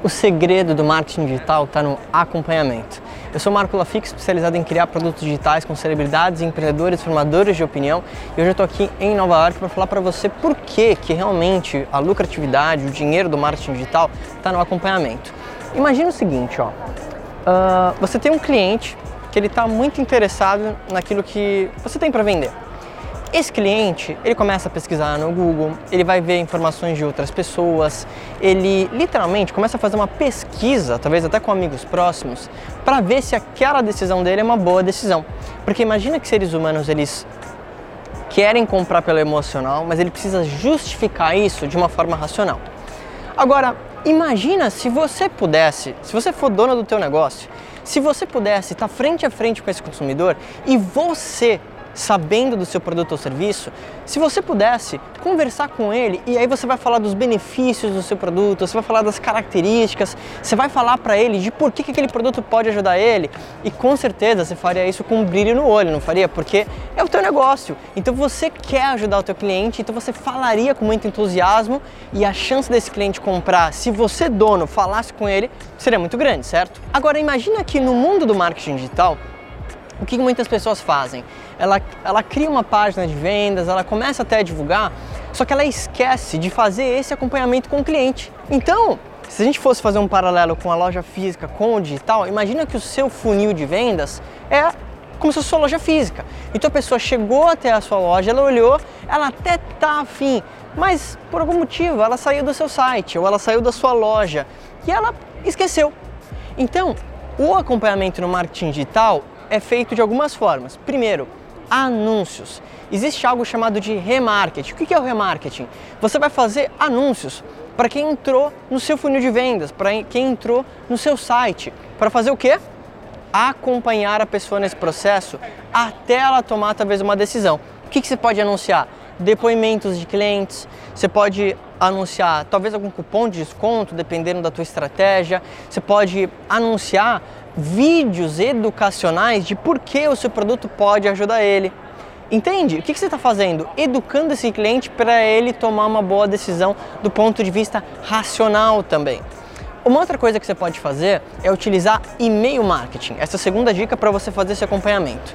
O segredo do marketing digital está no acompanhamento. Eu sou Marco Lafique, especializado em criar produtos digitais com celebridades, empreendedores, formadores de opinião. E hoje eu estou aqui em Nova York para falar para você por que, que realmente a lucratividade, o dinheiro do marketing digital está no acompanhamento. Imagina o seguinte, ó. Uh, você tem um cliente que ele está muito interessado naquilo que você tem para vender. Esse cliente, ele começa a pesquisar no Google, ele vai ver informações de outras pessoas, ele literalmente começa a fazer uma pesquisa, talvez até com amigos próximos, para ver se aquela decisão dele é uma boa decisão. Porque imagina que seres humanos eles querem comprar pelo emocional, mas ele precisa justificar isso de uma forma racional. Agora, imagina se você pudesse, se você for dono do teu negócio, se você pudesse estar frente a frente com esse consumidor e você sabendo do seu produto ou serviço, se você pudesse conversar com ele e aí você vai falar dos benefícios do seu produto, você vai falar das características, você vai falar para ele de por que, que aquele produto pode ajudar ele e com certeza você faria isso com um brilho no olho, não faria? Porque é o teu negócio. Então você quer ajudar o teu cliente, então você falaria com muito entusiasmo e a chance desse cliente comprar, se você dono falasse com ele, seria muito grande, certo? Agora imagina que no mundo do marketing digital o que muitas pessoas fazem? Ela, ela cria uma página de vendas, ela começa até a divulgar, só que ela esquece de fazer esse acompanhamento com o cliente. Então, se a gente fosse fazer um paralelo com a loja física com o digital, imagina que o seu funil de vendas é como se fosse sua loja física. Então a pessoa chegou até a sua loja, ela olhou, ela até tá afim, mas por algum motivo ela saiu do seu site ou ela saiu da sua loja e ela esqueceu. Então, o acompanhamento no marketing digital é feito de algumas formas. Primeiro, anúncios. Existe algo chamado de remarketing. O que é o remarketing? Você vai fazer anúncios para quem entrou no seu funil de vendas, para quem entrou no seu site. Para fazer o quê? Acompanhar a pessoa nesse processo até ela tomar talvez uma decisão. O que, que você pode anunciar? Depoimentos de clientes, você pode anunciar talvez algum cupom de desconto, dependendo da tua estratégia. Você pode anunciar vídeos educacionais de por que o seu produto pode ajudar ele. Entende? O que, você está fazendo? Educando esse cliente para ele tomar uma boa decisão do ponto de vista racional também. Uma outra coisa que você pode fazer é utilizar e-mail marketing. Essa é segunda dica para você fazer esse acompanhamento.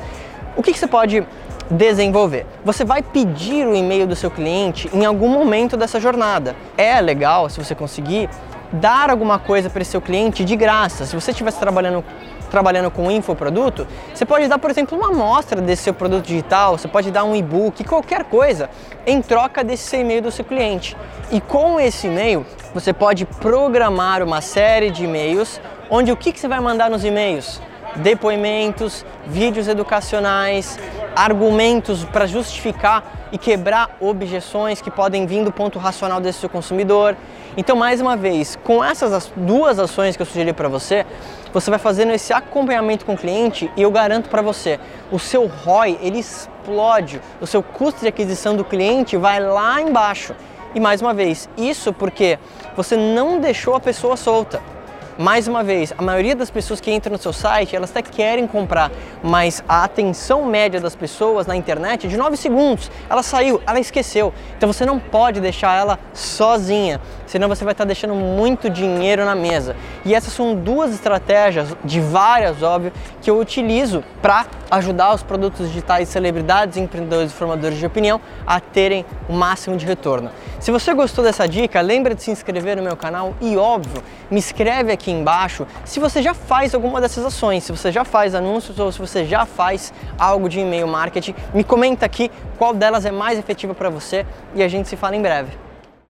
O que você pode desenvolver? Você vai pedir o e-mail do seu cliente em algum momento dessa jornada. É legal se você conseguir dar alguma coisa para esse seu cliente de graça. Se você estivesse trabalhando trabalhando com infoproduto, você pode dar, por exemplo, uma amostra desse seu produto digital, você pode dar um e-book, qualquer coisa, em troca desse e-mail do seu cliente. E com esse e-mail, você pode programar uma série de e-mails, onde o que, que você vai mandar nos e-mails? Depoimentos, vídeos educacionais, argumentos para justificar e quebrar objeções que podem vir do ponto racional desse seu consumidor. Então, mais uma vez, com essas duas ações que eu sugeri para você, você vai fazendo esse acompanhamento com o cliente e eu garanto para você, o seu ROI ele explode, o seu custo de aquisição do cliente vai lá embaixo. E mais uma vez, isso porque você não deixou a pessoa solta. Mais uma vez, a maioria das pessoas que entram no seu site, elas até querem comprar, mas a atenção média das pessoas na internet é de 9 segundos. Ela saiu, ela esqueceu. Então você não pode deixar ela sozinha, senão você vai estar deixando muito dinheiro na mesa. E essas são duas estratégias, de várias, óbvio, que eu utilizo para ajudar os produtos digitais, celebridades, empreendedores e formadores de opinião a terem o máximo de retorno. Se você gostou dessa dica, lembra de se inscrever no meu canal e, óbvio, me escreve aqui embaixo se você já faz alguma dessas ações, se você já faz anúncios ou se você já faz algo de e-mail marketing. Me comenta aqui qual delas é mais efetiva para você e a gente se fala em breve.